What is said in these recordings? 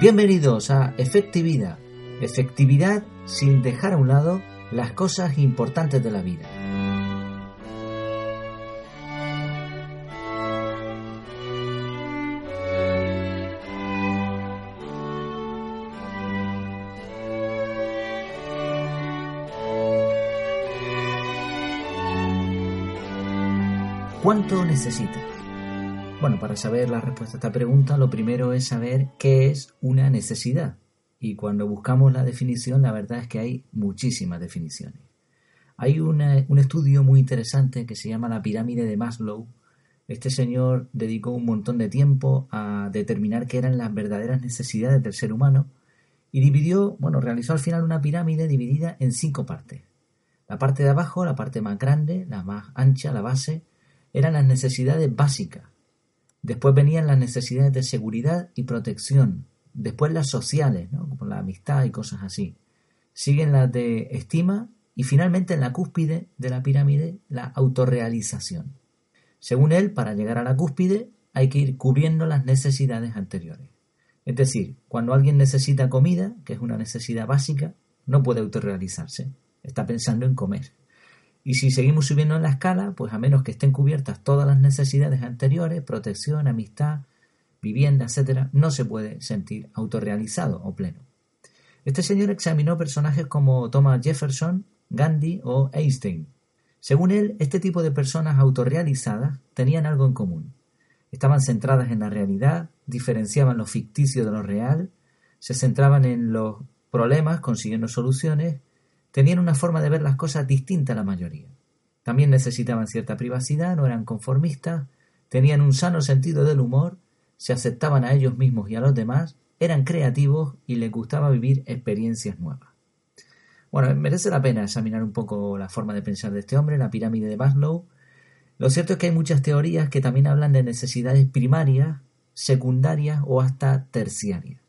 Bienvenidos a Efectividad. Efectividad sin dejar a un lado las cosas importantes de la vida. ¿Cuánto necesitas? Bueno, para saber la respuesta a esta pregunta, lo primero es saber qué es una necesidad. Y cuando buscamos la definición, la verdad es que hay muchísimas definiciones. Hay un estudio muy interesante que se llama la pirámide de Maslow. Este señor dedicó un montón de tiempo a determinar qué eran las verdaderas necesidades del ser humano y dividió, bueno, realizó al final una pirámide dividida en cinco partes. La parte de abajo, la parte más grande, la más ancha, la base, eran las necesidades básicas, Después venían las necesidades de seguridad y protección. Después las sociales, ¿no? como la amistad y cosas así. Siguen las de estima y finalmente en la cúspide de la pirámide la autorrealización. Según él, para llegar a la cúspide hay que ir cubriendo las necesidades anteriores. Es decir, cuando alguien necesita comida, que es una necesidad básica, no puede autorrealizarse. Está pensando en comer. Y si seguimos subiendo en la escala, pues a menos que estén cubiertas todas las necesidades anteriores, protección, amistad, vivienda, etc., no se puede sentir autorrealizado o pleno. Este señor examinó personajes como Thomas Jefferson, Gandhi o Einstein. Según él, este tipo de personas autorrealizadas tenían algo en común. Estaban centradas en la realidad, diferenciaban lo ficticio de lo real, se centraban en los problemas consiguiendo soluciones Tenían una forma de ver las cosas distinta a la mayoría. También necesitaban cierta privacidad, no eran conformistas, tenían un sano sentido del humor, se aceptaban a ellos mismos y a los demás, eran creativos y les gustaba vivir experiencias nuevas. Bueno, merece la pena examinar un poco la forma de pensar de este hombre, la pirámide de Maslow. Lo cierto es que hay muchas teorías que también hablan de necesidades primarias, secundarias o hasta terciarias.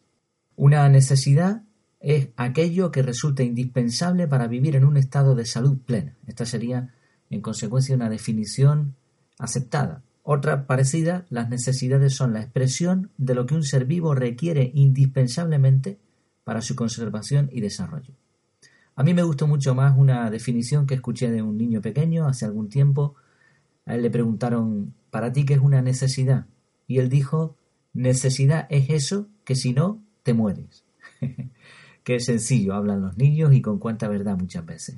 Una necesidad es aquello que resulta indispensable para vivir en un estado de salud plena. Esta sería, en consecuencia, una definición aceptada. Otra parecida, las necesidades son la expresión de lo que un ser vivo requiere indispensablemente para su conservación y desarrollo. A mí me gustó mucho más una definición que escuché de un niño pequeño hace algún tiempo. A él le preguntaron, ¿para ti qué es una necesidad? Y él dijo, necesidad es eso que si no, te mueres. Qué sencillo hablan los niños y con cuánta verdad muchas veces.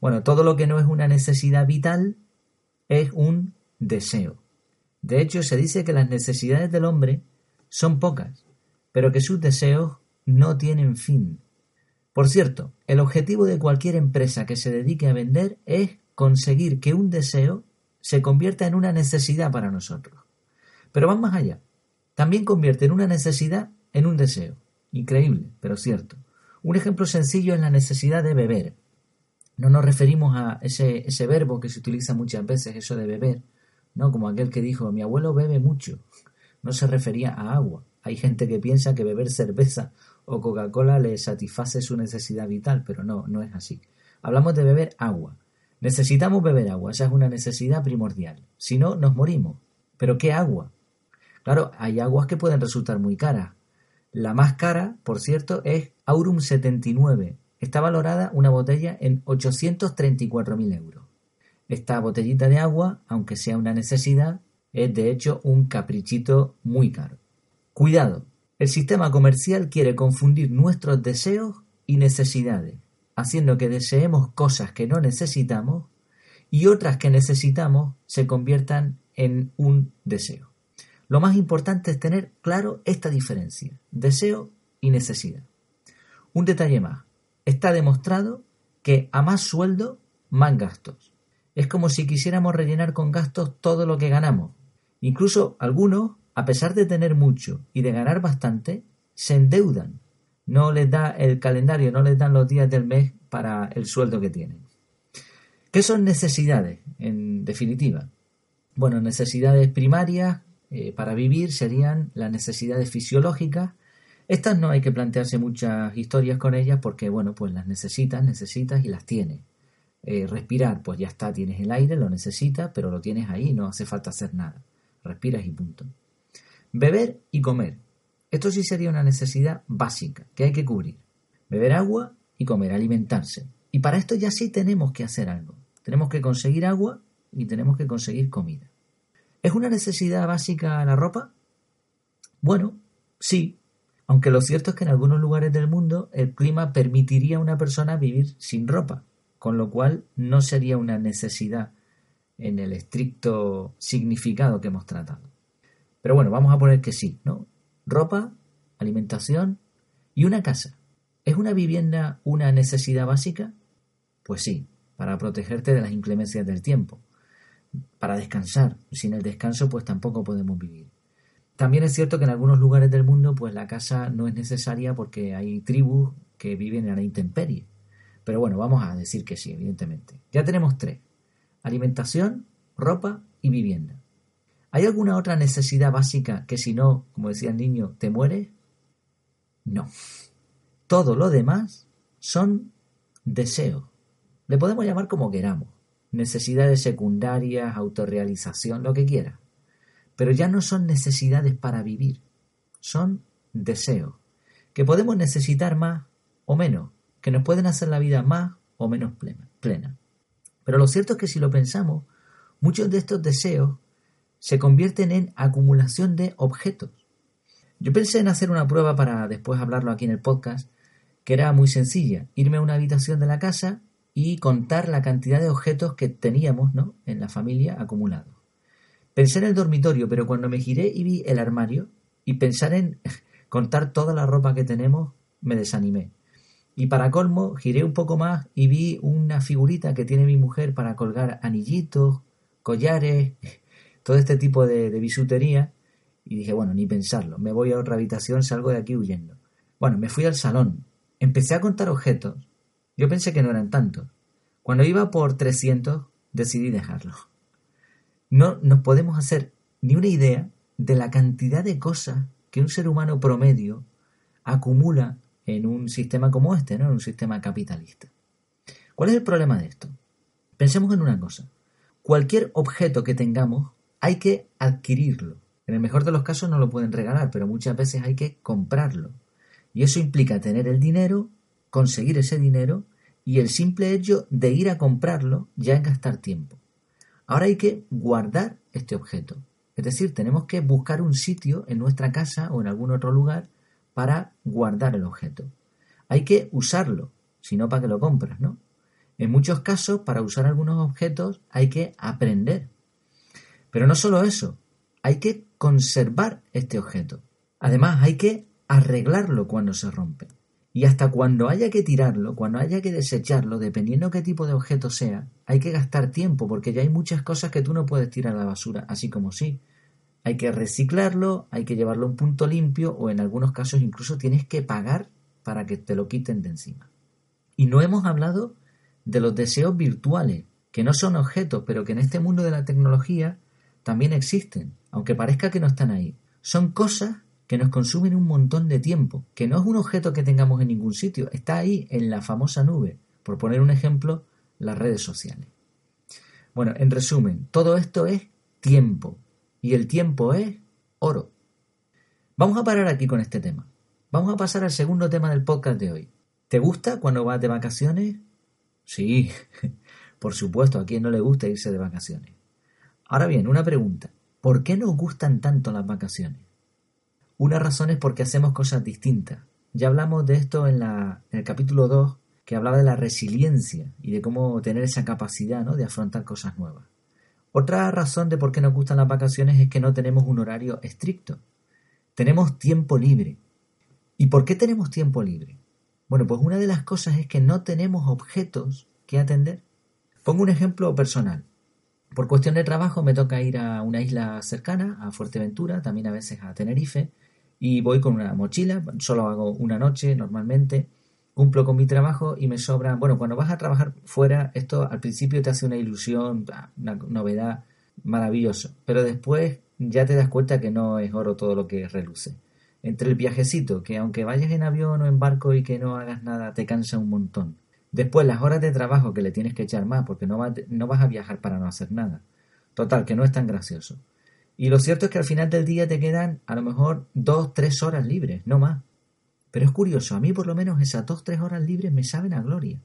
Bueno, todo lo que no es una necesidad vital es un deseo. De hecho, se dice que las necesidades del hombre son pocas, pero que sus deseos no tienen fin. Por cierto, el objetivo de cualquier empresa que se dedique a vender es conseguir que un deseo se convierta en una necesidad para nosotros. Pero van más allá. También convierte una necesidad en un deseo. Increíble, pero cierto. Un ejemplo sencillo es la necesidad de beber. No nos referimos a ese, ese verbo que se utiliza muchas veces, eso de beber, ¿no? Como aquel que dijo, mi abuelo bebe mucho. No se refería a agua. Hay gente que piensa que beber cerveza o Coca-Cola le satisface su necesidad vital, pero no, no es así. Hablamos de beber agua. Necesitamos beber agua, esa es una necesidad primordial. Si no, nos morimos. ¿Pero qué agua? Claro, hay aguas que pueden resultar muy caras. La más cara, por cierto, es Aurum 79. Está valorada una botella en 834.000 euros. Esta botellita de agua, aunque sea una necesidad, es de hecho un caprichito muy caro. Cuidado, el sistema comercial quiere confundir nuestros deseos y necesidades, haciendo que deseemos cosas que no necesitamos y otras que necesitamos se conviertan en un deseo. Lo más importante es tener claro esta diferencia, deseo y necesidad. Un detalle más, está demostrado que a más sueldo, más gastos. Es como si quisiéramos rellenar con gastos todo lo que ganamos. Incluso algunos, a pesar de tener mucho y de ganar bastante, se endeudan. No les da el calendario, no les dan los días del mes para el sueldo que tienen. ¿Qué son necesidades, en definitiva? Bueno, necesidades primarias, eh, para vivir serían las necesidades fisiológicas. Estas no hay que plantearse muchas historias con ellas porque, bueno, pues las necesitas, necesitas y las tienes. Eh, respirar, pues ya está, tienes el aire, lo necesitas, pero lo tienes ahí, no hace falta hacer nada. Respiras y punto. Beber y comer. Esto sí sería una necesidad básica que hay que cubrir. Beber agua y comer, alimentarse. Y para esto ya sí tenemos que hacer algo. Tenemos que conseguir agua y tenemos que conseguir comida. ¿Es una necesidad básica la ropa? Bueno, sí, aunque lo cierto es que en algunos lugares del mundo el clima permitiría a una persona vivir sin ropa, con lo cual no sería una necesidad en el estricto significado que hemos tratado. Pero bueno, vamos a poner que sí, ¿no? Ropa, alimentación y una casa. ¿Es una vivienda una necesidad básica? Pues sí, para protegerte de las inclemencias del tiempo, para descansar. Sin el descanso, pues tampoco podemos vivir. También es cierto que en algunos lugares del mundo, pues la casa no es necesaria porque hay tribus que viven en la intemperie. Pero bueno, vamos a decir que sí, evidentemente. Ya tenemos tres. Alimentación, ropa y vivienda. ¿Hay alguna otra necesidad básica que si no, como decía el niño, te mueres? No. Todo lo demás son deseos. Le podemos llamar como queramos. Necesidades secundarias, autorrealización, lo que quiera. Pero ya no son necesidades para vivir. Son deseos. Que podemos necesitar más o menos. Que nos pueden hacer la vida más o menos plena. Pero lo cierto es que si lo pensamos, muchos de estos deseos se convierten en acumulación de objetos. Yo pensé en hacer una prueba para después hablarlo aquí en el podcast, que era muy sencilla, irme a una habitación de la casa y contar la cantidad de objetos que teníamos ¿no? en la familia acumulados. Pensé en el dormitorio, pero cuando me giré y vi el armario y pensar en contar toda la ropa que tenemos, me desanimé. Y para colmo, giré un poco más y vi una figurita que tiene mi mujer para colgar anillitos, collares, todo este tipo de, de bisutería. Y dije, bueno, ni pensarlo, me voy a otra habitación, salgo de aquí huyendo. Bueno, me fui al salón, empecé a contar objetos. Yo pensé que no eran tantos. Cuando iba por 300, decidí dejarlo. No nos podemos hacer ni una idea de la cantidad de cosas que un ser humano promedio acumula en un sistema como este, ¿no? En un sistema capitalista. ¿Cuál es el problema de esto? Pensemos en una cosa. Cualquier objeto que tengamos hay que adquirirlo. En el mejor de los casos no lo pueden regalar, pero muchas veces hay que comprarlo. Y eso implica tener el dinero, conseguir ese dinero y el simple hecho de ir a comprarlo ya es gastar tiempo. Ahora hay que guardar este objeto. Es decir, tenemos que buscar un sitio en nuestra casa o en algún otro lugar para guardar el objeto. Hay que usarlo, si no para que lo compras, ¿no? En muchos casos, para usar algunos objetos hay que aprender. Pero no solo eso, hay que conservar este objeto. Además, hay que arreglarlo cuando se rompe. Y hasta cuando haya que tirarlo, cuando haya que desecharlo, dependiendo qué tipo de objeto sea, hay que gastar tiempo, porque ya hay muchas cosas que tú no puedes tirar a la basura, así como sí. Hay que reciclarlo, hay que llevarlo a un punto limpio o en algunos casos incluso tienes que pagar para que te lo quiten de encima. Y no hemos hablado de los deseos virtuales, que no son objetos, pero que en este mundo de la tecnología también existen, aunque parezca que no están ahí. Son cosas que nos consumen un montón de tiempo, que no es un objeto que tengamos en ningún sitio, está ahí en la famosa nube, por poner un ejemplo, las redes sociales. Bueno, en resumen, todo esto es tiempo, y el tiempo es oro. Vamos a parar aquí con este tema. Vamos a pasar al segundo tema del podcast de hoy. ¿Te gusta cuando vas de vacaciones? Sí, por supuesto, a quien no le gusta irse de vacaciones. Ahora bien, una pregunta. ¿Por qué nos gustan tanto las vacaciones? Una razón es porque hacemos cosas distintas. Ya hablamos de esto en, la, en el capítulo 2, que hablaba de la resiliencia y de cómo tener esa capacidad ¿no? de afrontar cosas nuevas. Otra razón de por qué nos gustan las vacaciones es que no tenemos un horario estricto. Tenemos tiempo libre. ¿Y por qué tenemos tiempo libre? Bueno, pues una de las cosas es que no tenemos objetos que atender. Pongo un ejemplo personal. Por cuestión de trabajo me toca ir a una isla cercana, a Fuerteventura, también a veces a Tenerife, y voy con una mochila, solo hago una noche normalmente, cumplo con mi trabajo y me sobra. Bueno, cuando vas a trabajar fuera, esto al principio te hace una ilusión, una novedad maravilloso, pero después ya te das cuenta que no es oro todo lo que reluce. Entre el viajecito, que aunque vayas en avión o en barco y que no hagas nada, te cansa un montón. Después las horas de trabajo que le tienes que echar más porque no, no vas a viajar para no hacer nada. Total, que no es tan gracioso. Y lo cierto es que al final del día te quedan a lo mejor dos, tres horas libres, no más. Pero es curioso, a mí por lo menos esas dos, tres horas libres me saben a gloria.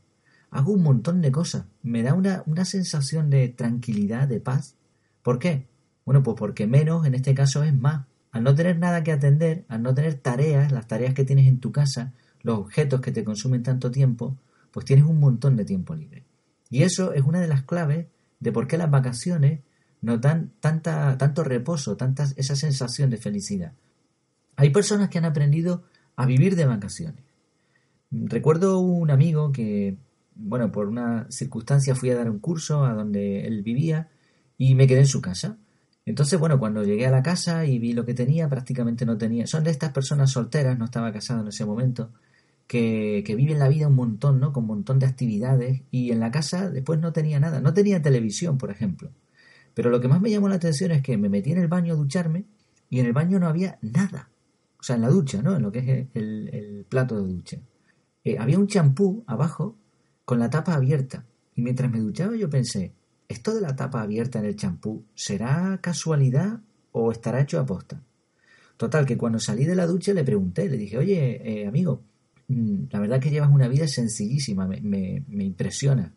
Hago un montón de cosas, me da una, una sensación de tranquilidad, de paz. ¿Por qué? Bueno, pues porque menos en este caso es más. Al no tener nada que atender, al no tener tareas, las tareas que tienes en tu casa, los objetos que te consumen tanto tiempo, pues tienes un montón de tiempo libre. Y eso es una de las claves de por qué las vacaciones nos dan tanta, tanto reposo, tanta, esa sensación de felicidad. Hay personas que han aprendido a vivir de vacaciones. Recuerdo un amigo que, bueno, por una circunstancia fui a dar un curso a donde él vivía y me quedé en su casa. Entonces, bueno, cuando llegué a la casa y vi lo que tenía, prácticamente no tenía. Son de estas personas solteras, no estaba casado en ese momento, que, que viven la vida un montón, ¿no? Con un montón de actividades y en la casa después no tenía nada. No tenía televisión, por ejemplo. Pero lo que más me llamó la atención es que me metí en el baño a ducharme y en el baño no había nada. O sea, en la ducha, ¿no? En lo que es el, plato de ducha. Eh, había un champú abajo con la tapa abierta. Y mientras me duchaba yo pensé, ¿esto de la tapa abierta en el champú será casualidad o estará hecho a posta? Total, que cuando salí de la ducha le pregunté, le dije, oye, eh, amigo, mm, la verdad que llevas una vida sencillísima, me, me impresiona.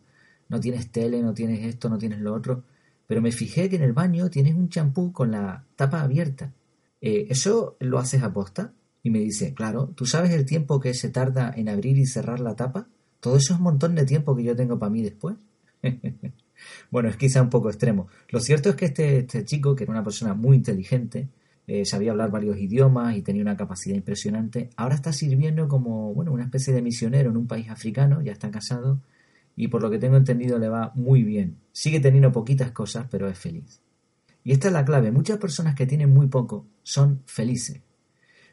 No tienes tele, no tienes esto, no tienes lo otro pero me fijé que en el baño tienes un champú con la tapa abierta. Eh, ¿Eso lo haces a posta? Y me dice, claro, ¿tú sabes el tiempo que se tarda en abrir y cerrar la tapa? Todo eso es un montón de tiempo que yo tengo para mí después. bueno, es quizá un poco extremo. Lo cierto es que este, este chico, que era una persona muy inteligente, eh, sabía hablar varios idiomas y tenía una capacidad impresionante, ahora está sirviendo como bueno, una especie de misionero en un país africano, ya está casado y por lo que tengo entendido le va muy bien. Sigue teniendo poquitas cosas, pero es feliz. Y esta es la clave. Muchas personas que tienen muy poco son felices.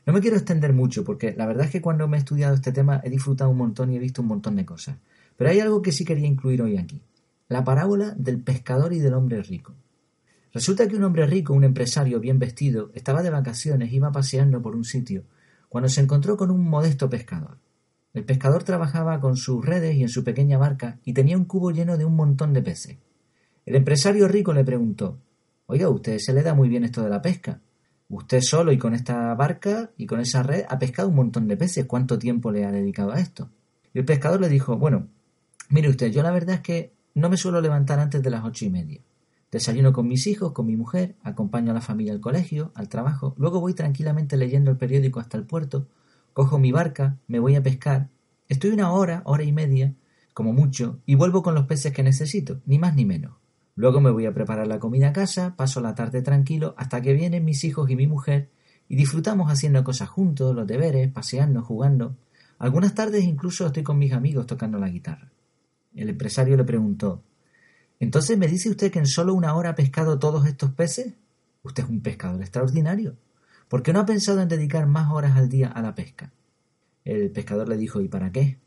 No me quiero extender mucho porque la verdad es que cuando me he estudiado este tema he disfrutado un montón y he visto un montón de cosas. Pero hay algo que sí quería incluir hoy aquí. La parábola del pescador y del hombre rico. Resulta que un hombre rico, un empresario bien vestido, estaba de vacaciones, iba paseando por un sitio, cuando se encontró con un modesto pescador. El pescador trabajaba con sus redes y en su pequeña barca y tenía un cubo lleno de un montón de peces. El empresario rico le preguntó Oiga, usted se le da muy bien esto de la pesca. Usted solo y con esta barca y con esa red ha pescado un montón de peces. ¿Cuánto tiempo le ha dedicado a esto? Y el pescador le dijo Bueno, mire usted, yo la verdad es que no me suelo levantar antes de las ocho y media. Desayuno con mis hijos, con mi mujer, acompaño a la familia al colegio, al trabajo, luego voy tranquilamente leyendo el periódico hasta el puerto, cojo mi barca, me voy a pescar, estoy una hora, hora y media, como mucho, y vuelvo con los peces que necesito, ni más ni menos. Luego me voy a preparar la comida a casa, paso la tarde tranquilo hasta que vienen mis hijos y mi mujer y disfrutamos haciendo cosas juntos, los deberes, paseando, jugando. Algunas tardes incluso estoy con mis amigos tocando la guitarra. El empresario le preguntó ¿Entonces me dice usted que en solo una hora ha pescado todos estos peces? Usted es un pescador extraordinario. ¿Por qué no ha pensado en dedicar más horas al día a la pesca? El pescador le dijo, ¿y para qué?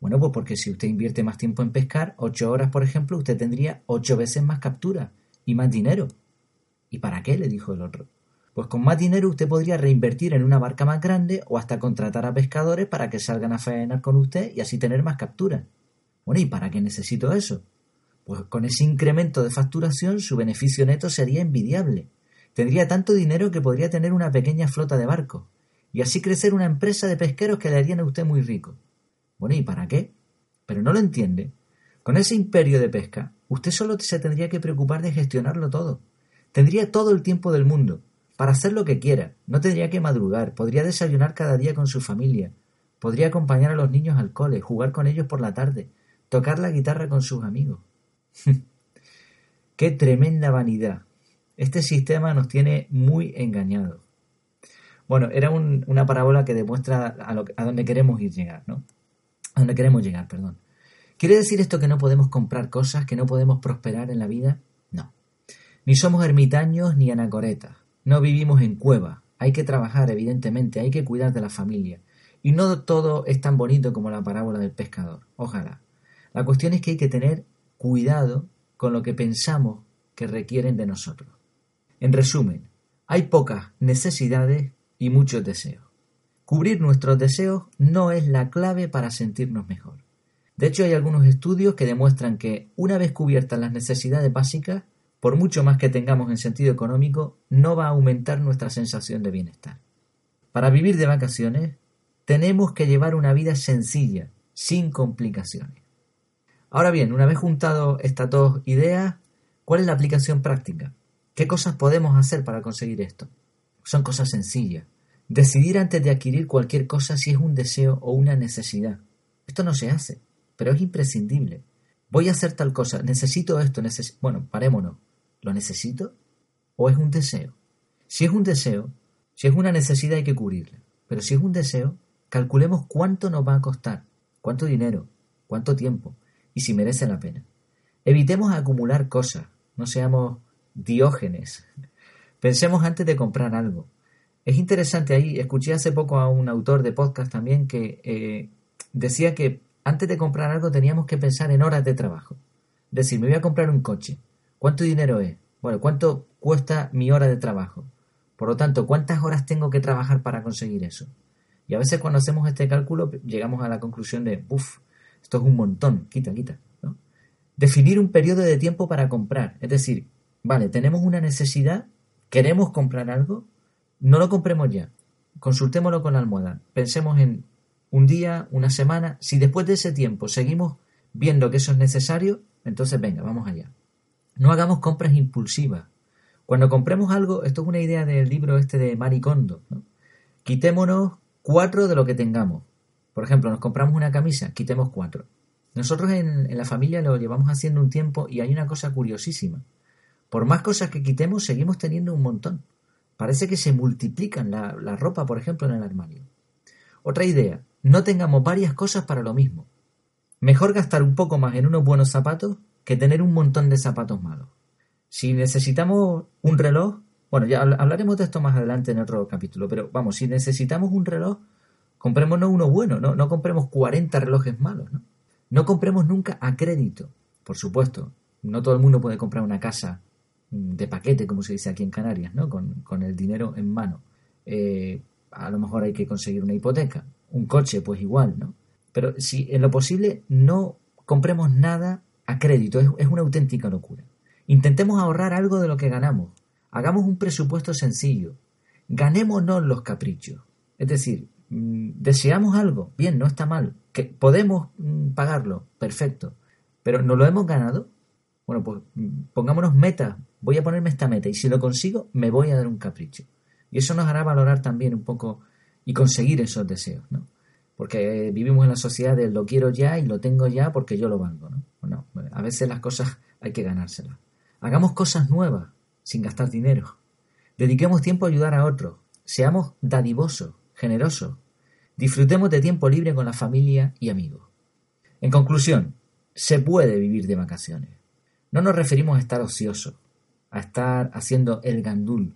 Bueno, pues porque si usted invierte más tiempo en pescar, ocho horas, por ejemplo, usted tendría ocho veces más captura y más dinero. ¿Y para qué? le dijo el otro. Pues con más dinero usted podría reinvertir en una barca más grande o hasta contratar a pescadores para que salgan a faenar con usted y así tener más capturas. Bueno, ¿y para qué necesito eso? Pues con ese incremento de facturación su beneficio neto sería envidiable. Tendría tanto dinero que podría tener una pequeña flota de barcos y así crecer una empresa de pesqueros que le harían a usted muy rico. Bueno, ¿y para qué? Pero no lo entiende. Con ese imperio de pesca, usted solo se tendría que preocupar de gestionarlo todo. Tendría todo el tiempo del mundo, para hacer lo que quiera. No tendría que madrugar, podría desayunar cada día con su familia, podría acompañar a los niños al cole, jugar con ellos por la tarde, tocar la guitarra con sus amigos. ¡Qué tremenda vanidad! Este sistema nos tiene muy engañados. Bueno, era una parábola que demuestra a, lo, a dónde queremos ir llegar, ¿no? A dónde queremos llegar, perdón. ¿Quiere decir esto que no podemos comprar cosas, que no podemos prosperar en la vida? No. Ni somos ermitaños ni anacoretas. No vivimos en cueva. Hay que trabajar, evidentemente, hay que cuidar de la familia. Y no todo es tan bonito como la parábola del pescador. Ojalá. La cuestión es que hay que tener cuidado con lo que pensamos que requieren de nosotros. En resumen, hay pocas necesidades y muchos deseos. Cubrir nuestros deseos no es la clave para sentirnos mejor. De hecho, hay algunos estudios que demuestran que una vez cubiertas las necesidades básicas, por mucho más que tengamos en sentido económico, no va a aumentar nuestra sensación de bienestar. Para vivir de vacaciones, tenemos que llevar una vida sencilla, sin complicaciones. Ahora bien, una vez juntado estas dos ideas, ¿cuál es la aplicación práctica? ¿Qué cosas podemos hacer para conseguir esto? Son cosas sencillas. Decidir antes de adquirir cualquier cosa si es un deseo o una necesidad. Esto no se hace, pero es imprescindible. Voy a hacer tal cosa, necesito esto, bueno, parémonos. ¿Lo necesito? ¿O es un deseo? Si es un deseo, si es una necesidad hay que cubrirla. Pero si es un deseo, calculemos cuánto nos va a costar, cuánto dinero, cuánto tiempo y si merece la pena. Evitemos acumular cosas, no seamos diógenes. Pensemos antes de comprar algo. Es interesante ahí, escuché hace poco a un autor de podcast también que eh, decía que antes de comprar algo teníamos que pensar en horas de trabajo. Decir, me voy a comprar un coche. ¿Cuánto dinero es? Bueno, ¿cuánto cuesta mi hora de trabajo? Por lo tanto, ¿cuántas horas tengo que trabajar para conseguir eso? Y a veces cuando hacemos este cálculo llegamos a la conclusión de, uff, esto es un montón, quita, quita. Definir un periodo de tiempo para comprar. Es decir, vale, tenemos una necesidad, queremos comprar algo, no lo compremos ya. Consultémoslo con la almohada. Pensemos en un día, una semana. Si después de ese tiempo seguimos viendo que eso es necesario, entonces venga, vamos allá. No hagamos compras impulsivas. Cuando compremos algo, esto es una idea del libro este de Maricondo, quitémonos cuatro de lo que tengamos. Por ejemplo, nos compramos una camisa, quitemos cuatro. Nosotros en, la familia lo llevamos haciendo un tiempo y hay una cosa curiosísima. Por más cosas que quitemos, seguimos teniendo un montón. Parece que se multiplican la, la ropa, por ejemplo, en el armario. Otra idea, no tengamos varias cosas para lo mismo. Mejor gastar un poco más en unos buenos zapatos que tener un montón de zapatos malos. Si necesitamos un reloj, bueno, ya hablaremos de esto más adelante en otro capítulo, pero vamos, si necesitamos un reloj, comprémonos uno bueno, no, no compremos 40 relojes malos, ¿no? No compremos nunca a crédito, por supuesto. No todo el mundo puede comprar una casa de paquete, como se dice aquí en Canarias, ¿no? Con, el dinero en mano. Eh, a lo mejor hay que conseguir una hipoteca. Un coche, pues igual, ¿no? Pero si en lo posible no compremos nada a crédito. Es, una auténtica locura. Intentemos ahorrar algo de lo que ganamos. Hagamos un presupuesto sencillo. Ganémonos los caprichos. Es decir, mm, deseamos algo, bien, no está mal. Que podemos mm, pagarlo, perfecto. Pero ¿no lo hemos ganado? Bueno, pues mm, pongámonos metas. Voy a ponerme esta meta y si lo consigo, me voy a dar un capricho. Y eso nos hará valorar también un poco y conseguir esos deseos, ¿no? Porque vivimos en la sociedad de lo quiero ya y lo tengo ya porque yo lo valgo, ¿no? Bueno, a veces las cosas hay que ganárselas. Hagamos cosas nuevas, sin gastar dinero. Dediquemos tiempo a ayudar a otros. Seamos dadivosos, generosos. Disfrutemos de tiempo libre con la familia y amigos. En conclusión, se puede vivir de vacaciones. No nos referimos a estar ociosos, a estar haciendo el gandul.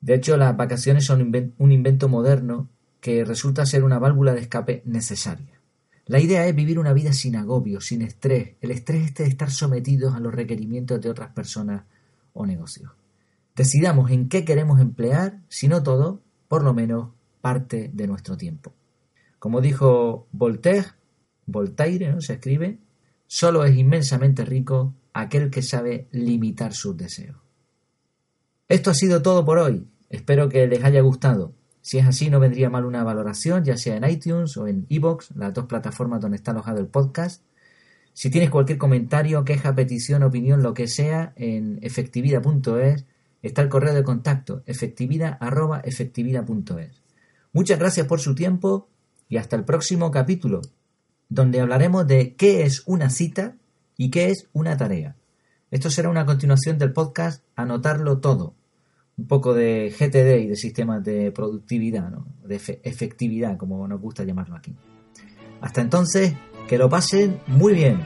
De hecho, las vacaciones son un invento moderno que resulta ser una válvula de escape necesaria. La idea es vivir una vida sin agobio, sin estrés, el estrés este de estar sometidos a los requerimientos de otras personas o negocios. Decidamos en qué queremos emplear, si no todo, por lo menos parte de nuestro tiempo. Como dijo Voltaire, Voltaire ¿no? se escribe, solo es inmensamente rico aquel que sabe limitar sus deseos. Esto ha sido todo por hoy. Espero que les haya gustado. Si es así, no vendría mal una valoración, ya sea en iTunes o en iBox, las dos plataformas donde está alojado el podcast. Si tienes cualquier comentario, queja, petición, opinión, lo que sea, en efectividad.es está el correo de contacto, efectividad.efectividad.es. Muchas gracias por su tiempo y hasta el próximo capítulo, donde hablaremos de qué es una cita y qué es una tarea. Esto será una continuación del podcast Anotarlo Todo, un poco de GTD y de sistemas de productividad, de efectividad, como nos gusta llamarlo aquí. Hasta entonces, que lo pasen muy bien.